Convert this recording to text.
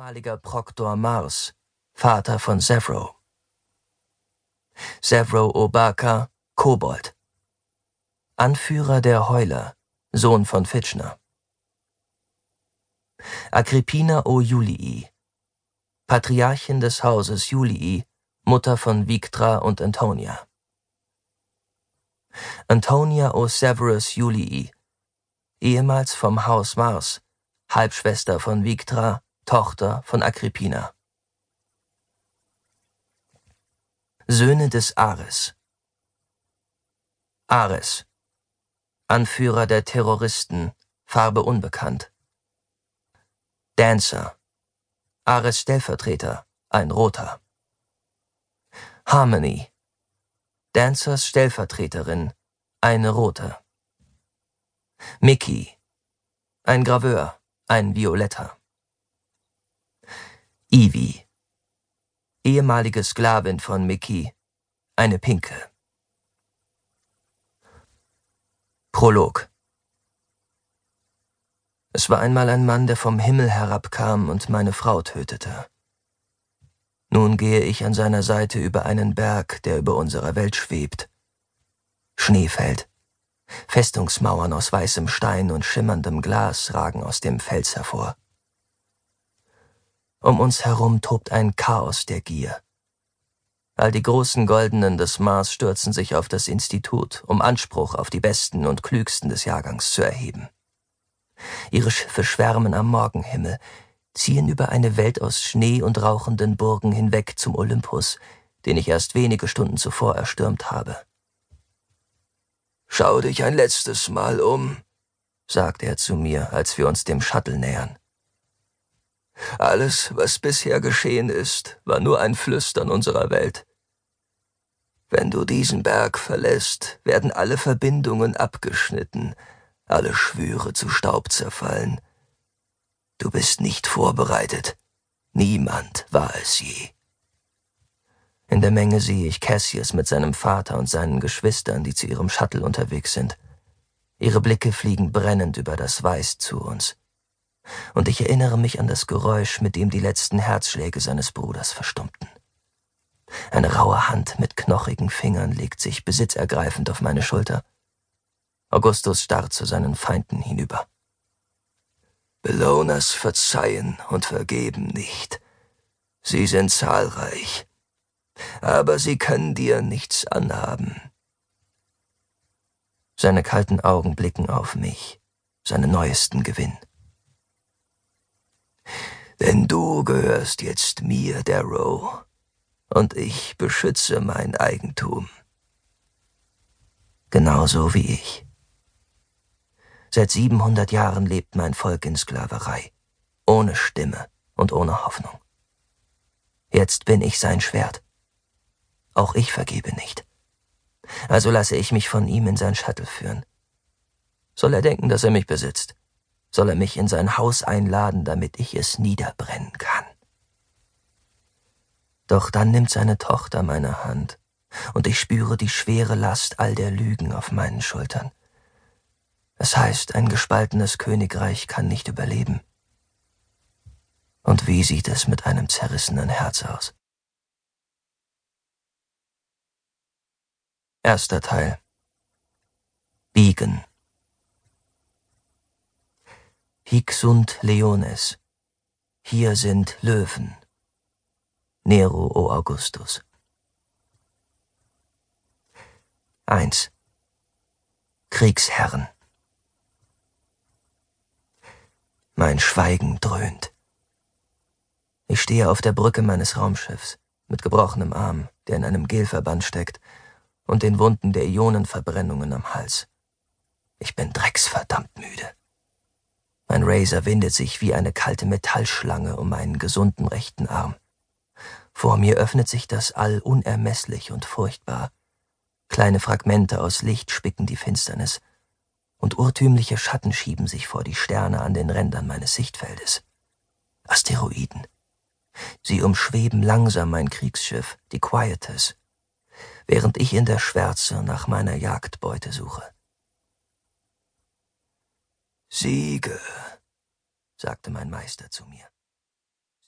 ehemaliger Proktor Mars, Vater von Zevro. Zevro Obaka, Kobold. Anführer der Heuler, Sohn von Fitchner. Agrippina O. Julii, Patriarchin des Hauses Julii, Mutter von Victra und Antonia. Antonia O. Severus Julii, ehemals vom Haus Mars, Halbschwester von Victra, Tochter von Agrippina. Söhne des Ares Ares Anführer der Terroristen, Farbe unbekannt. Dancer Ares Stellvertreter, ein Roter. Harmony Dancers Stellvertreterin, eine Rote. Mickey ein Graveur, ein Violetter. Ivy. Ehemalige Sklavin von Mickey. Eine Pinke. Prolog. Es war einmal ein Mann, der vom Himmel herabkam und meine Frau tötete. Nun gehe ich an seiner Seite über einen Berg, der über unserer Welt schwebt. Schnee fällt. Festungsmauern aus weißem Stein und schimmerndem Glas ragen aus dem Fels hervor. Um uns herum tobt ein Chaos der Gier. All die großen Goldenen des Mars stürzen sich auf das Institut, um Anspruch auf die Besten und Klügsten des Jahrgangs zu erheben. Ihre Schiffe schwärmen am Morgenhimmel, ziehen über eine Welt aus Schnee und rauchenden Burgen hinweg zum Olympus, den ich erst wenige Stunden zuvor erstürmt habe. Schau dich ein letztes Mal um, sagt er zu mir, als wir uns dem Shuttle nähern. Alles, was bisher geschehen ist, war nur ein Flüstern unserer Welt. Wenn du diesen Berg verlässt, werden alle Verbindungen abgeschnitten, alle Schwüre zu Staub zerfallen. Du bist nicht vorbereitet. Niemand war es je. In der Menge sehe ich Cassius mit seinem Vater und seinen Geschwistern, die zu ihrem Shuttle unterwegs sind. Ihre Blicke fliegen brennend über das Weiß zu uns und ich erinnere mich an das Geräusch, mit dem die letzten Herzschläge seines Bruders verstummten. Eine raue Hand mit knochigen Fingern legt sich besitzergreifend auf meine Schulter. Augustus starrt zu seinen Feinden hinüber. Belonas verzeihen und vergeben nicht. Sie sind zahlreich, aber sie können dir nichts anhaben. Seine kalten Augen blicken auf mich, seinen neuesten Gewinn. Denn du gehörst jetzt mir, Darrow, und ich beschütze mein Eigentum. Genauso wie ich. Seit 700 Jahren lebt mein Volk in Sklaverei, ohne Stimme und ohne Hoffnung. Jetzt bin ich sein Schwert. Auch ich vergebe nicht. Also lasse ich mich von ihm in sein Shuttle führen. Soll er denken, dass er mich besitzt? Soll er mich in sein Haus einladen, damit ich es niederbrennen kann. Doch dann nimmt seine Tochter meine Hand, und ich spüre die schwere Last all der Lügen auf meinen Schultern. Es heißt, ein gespaltenes Königreich kann nicht überleben. Und wie sieht es mit einem zerrissenen Herz aus? Erster Teil Biegen Hic sunt leones. Hier sind Löwen. Nero o Augustus. 1. Kriegsherren. Mein Schweigen dröhnt. Ich stehe auf der Brücke meines Raumschiffs, mit gebrochenem Arm, der in einem Gelverband steckt, und den Wunden der Ionenverbrennungen am Hals. Ich bin drecksverdammt müde. Mein Razor windet sich wie eine kalte Metallschlange um meinen gesunden rechten Arm. Vor mir öffnet sich das All unermesslich und furchtbar. Kleine Fragmente aus Licht spicken die Finsternis, und urtümliche Schatten schieben sich vor die Sterne an den Rändern meines Sichtfeldes. Asteroiden. Sie umschweben langsam mein Kriegsschiff, die Quietus, während ich in der Schwärze nach meiner Jagdbeute suche. Siege, sagte mein Meister zu mir.